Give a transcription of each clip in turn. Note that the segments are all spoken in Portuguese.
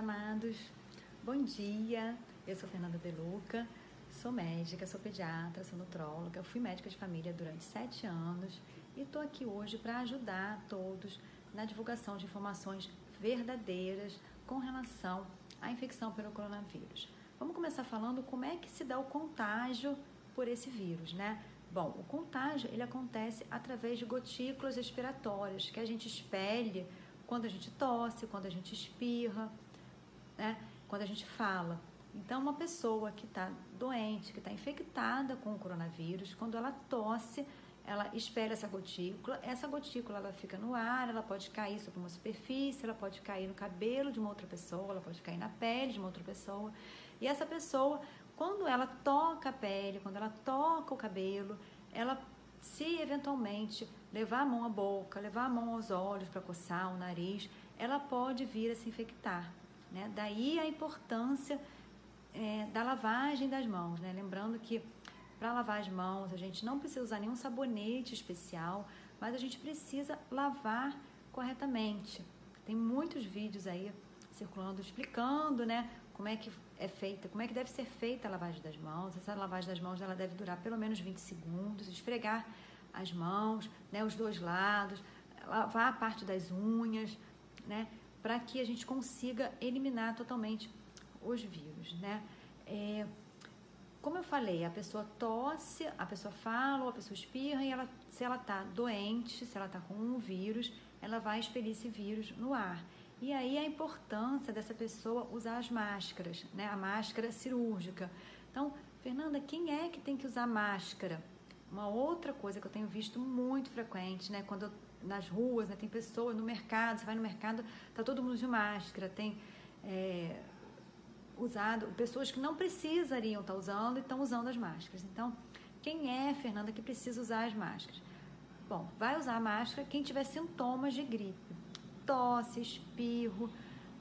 amados. Bom dia. Eu sou Fernanda Deluca, sou médica, sou pediatra, sou nutróloga, fui médica de família durante sete anos e estou aqui hoje para ajudar todos na divulgação de informações verdadeiras com relação à infecção pelo coronavírus. Vamos começar falando como é que se dá o contágio por esse vírus, né? Bom, o contágio ele acontece através de gotículas respiratórias que a gente expele quando a gente tosse, quando a gente espirra, né? quando a gente fala. Então, uma pessoa que está doente, que está infectada com o coronavírus, quando ela tosse, ela espera essa gotícula, essa gotícula ela fica no ar, ela pode cair sobre uma superfície, ela pode cair no cabelo de uma outra pessoa, ela pode cair na pele de uma outra pessoa. E essa pessoa, quando ela toca a pele, quando ela toca o cabelo, ela se eventualmente levar a mão à boca, levar a mão aos olhos para coçar o nariz, ela pode vir a se infectar. Né? Daí a importância é, da lavagem das mãos. Né? Lembrando que para lavar as mãos a gente não precisa usar nenhum sabonete especial, mas a gente precisa lavar corretamente. Tem muitos vídeos aí circulando explicando, né, como é que é feita, como é que deve ser feita a lavagem das mãos. Essa lavagem das mãos ela deve durar pelo menos 20 segundos, esfregar as mãos, né, os dois lados, lavar a parte das unhas, né, para que a gente consiga eliminar totalmente os vírus, né. É, como eu falei, a pessoa tosse, a pessoa fala, a pessoa espirra e ela, se ela está doente, se ela está com um vírus, ela vai expelir esse vírus no ar. E aí a importância dessa pessoa usar as máscaras, né? A máscara cirúrgica. Então, Fernanda, quem é que tem que usar máscara? Uma outra coisa que eu tenho visto muito frequente, né? Quando eu, nas ruas, né? tem pessoas no mercado, você vai no mercado, tá todo mundo de máscara, tem é, usado, pessoas que não precisariam estar tá usando e estão usando as máscaras. Então, quem é, Fernanda, que precisa usar as máscaras? Bom, vai usar a máscara quem tiver sintomas de gripe tosse, espirro,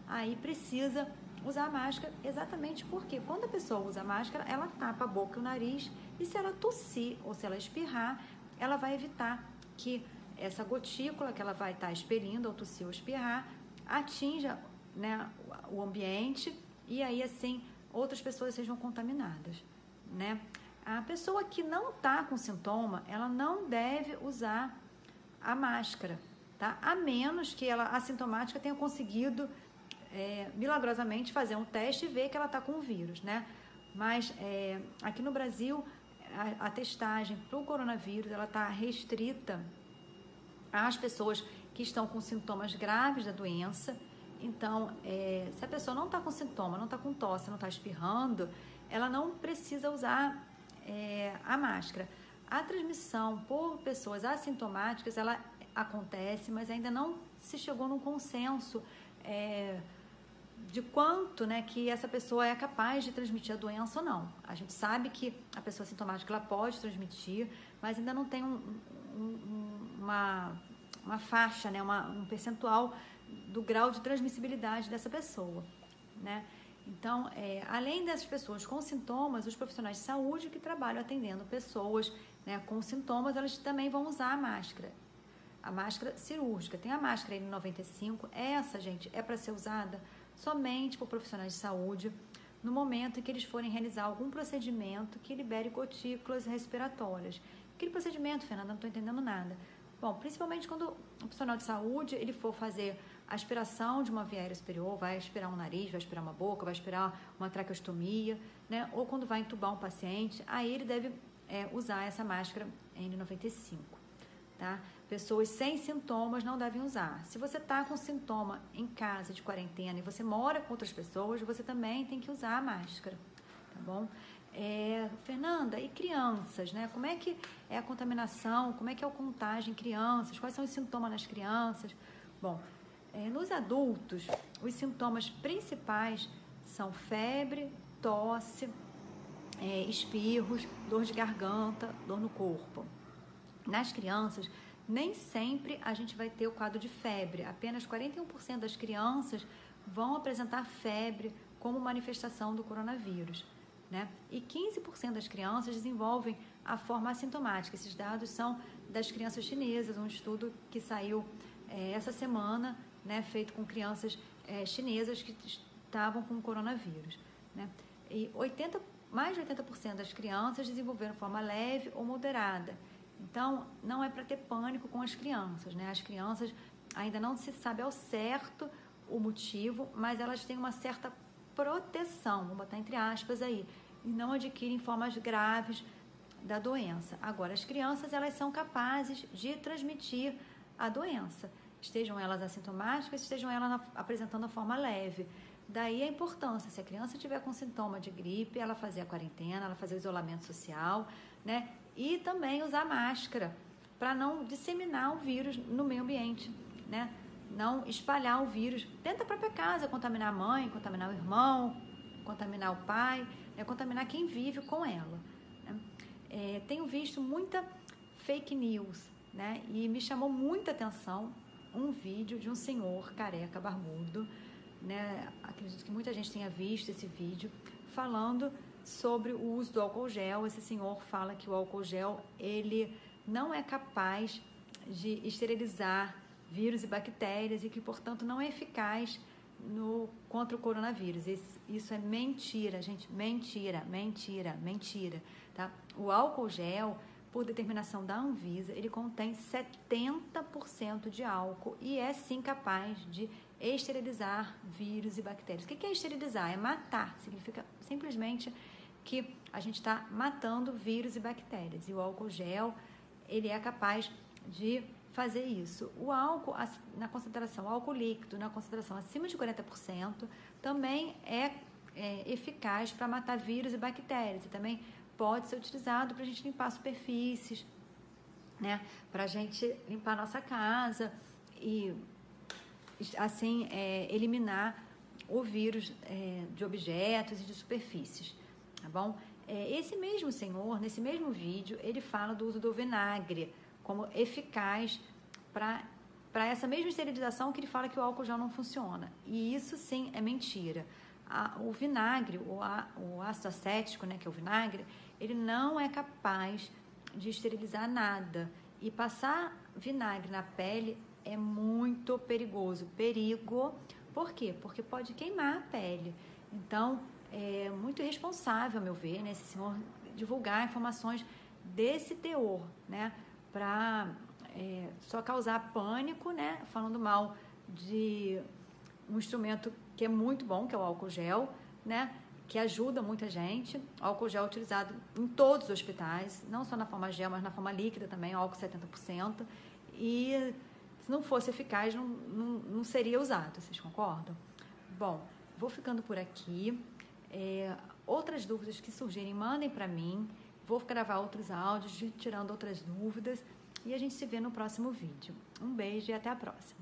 aí precisa usar a máscara exatamente porque quando a pessoa usa a máscara, ela tapa a boca e o nariz e se ela tossir ou se ela espirrar, ela vai evitar que essa gotícula que ela vai estar expelindo ou tossir ou espirrar atinja né, o ambiente e aí assim outras pessoas sejam contaminadas, né? A pessoa que não está com sintoma, ela não deve usar a máscara, tá? A menos que ela assintomática tenha conseguido é, milagrosamente fazer um teste e ver que ela está com o vírus, né? Mas é, aqui no Brasil a, a testagem para o coronavírus ela está restrita às pessoas que estão com sintomas graves da doença. Então, é, se a pessoa não está com sintoma, não está com tosse, não está espirrando, ela não precisa usar é, a máscara. A transmissão por pessoas assintomáticas, ela acontece, mas ainda não se chegou num consenso é, de quanto né, que essa pessoa é capaz de transmitir a doença ou não. A gente sabe que a pessoa sintomática ela pode transmitir, mas ainda não tem um, um, uma, uma faixa, né, uma, um percentual do grau de transmissibilidade dessa pessoa. Né? Então, é, além dessas pessoas com sintomas, os profissionais de saúde que trabalham atendendo pessoas né, com sintomas, elas também vão usar a máscara a máscara cirúrgica. Tem a máscara N95. Essa, gente, é para ser usada somente por profissionais de saúde no momento em que eles forem realizar algum procedimento que libere gotículas respiratórias. Aquele procedimento, Fernanda, não estou entendendo nada. Bom, principalmente quando o profissional de saúde ele for fazer a aspiração de uma via aérea superior, vai aspirar um nariz, vai aspirar uma boca, vai aspirar uma traqueostomia, né? Ou quando vai entubar um paciente, aí ele deve é, usar essa máscara N95, tá? Pessoas sem sintomas não devem usar. Se você está com sintoma em casa de quarentena e você mora com outras pessoas, você também tem que usar a máscara, tá bom? É, Fernanda, e crianças, né? Como é que é a contaminação? Como é que é a contagem em crianças? Quais são os sintomas nas crianças? Bom, é, nos adultos, os sintomas principais são febre, tosse, é, espirros, dor de garganta, dor no corpo. Nas crianças, nem sempre a gente vai ter o quadro de febre. Apenas 41% das crianças vão apresentar febre como manifestação do coronavírus. Né? E 15% das crianças desenvolvem a forma assintomática. Esses dados são das crianças chinesas, um estudo que saiu é, essa semana, né, feito com crianças é, chinesas que estavam com coronavírus. Né? E 80, mais de 80% das crianças desenvolveram forma leve ou moderada. Então, não é para ter pânico com as crianças. Né? As crianças ainda não se sabe ao certo o motivo, mas elas têm uma certa proteção, vou botar entre aspas aí, e não adquirem formas graves da doença. Agora, as crianças elas são capazes de transmitir a doença, estejam elas assintomáticas, estejam elas apresentando a forma leve. Daí a importância, se a criança tiver com sintoma de gripe, ela fazer a quarentena, ela fazer o isolamento social, né? E também usar máscara para não disseminar o vírus no meio ambiente, né? Não espalhar o vírus dentro da própria casa, contaminar a mãe, contaminar o irmão, contaminar o pai, né? contaminar quem vive com ela. Né? É, tenho visto muita fake news, né? E me chamou muita atenção um vídeo de um senhor careca barbudo né? Acredito que muita gente tenha visto esse vídeo falando sobre o uso do álcool gel. Esse senhor fala que o álcool gel ele não é capaz de esterilizar vírus e bactérias e que, portanto, não é eficaz no, contra o coronavírus. Isso, isso é mentira, gente. Mentira, mentira, mentira. Tá? O álcool gel, por determinação da Anvisa, ele contém 70% de álcool e é sim capaz de esterilizar vírus e bactérias. O que é esterilizar? É matar. Significa simplesmente que a gente está matando vírus e bactérias. E o álcool gel, ele é capaz de fazer isso. O álcool, na concentração, álcool líquido, na concentração acima de 40%, também é, é eficaz para matar vírus e bactérias. E também pode ser utilizado para a gente limpar superfícies, né? Para a gente limpar nossa casa e assim é, eliminar o vírus é, de objetos e de superfícies, tá bom? É, esse mesmo senhor, nesse mesmo vídeo, ele fala do uso do vinagre como eficaz para para essa mesma esterilização que ele fala que o álcool já não funciona. E isso sim é mentira. A, o vinagre, o, a, o ácido acético, né, que é o vinagre, ele não é capaz de esterilizar nada. E passar vinagre na pele é muito perigoso. Perigo, por quê? Porque pode queimar a pele. Então, é muito irresponsável, a meu ver, né, esse senhor divulgar informações desse teor, né, para é, só causar pânico, né, falando mal de um instrumento que é muito bom, que é o álcool gel, né, que ajuda muita gente. O álcool gel é utilizado em todos os hospitais, não só na forma gel, mas na forma líquida também, álcool 70%. E se não fosse eficaz, não, não, não seria usado, vocês concordam? Bom, vou ficando por aqui. É, outras dúvidas que surgirem, mandem para mim. Vou gravar outros áudios, tirando outras dúvidas. E a gente se vê no próximo vídeo. Um beijo e até a próxima.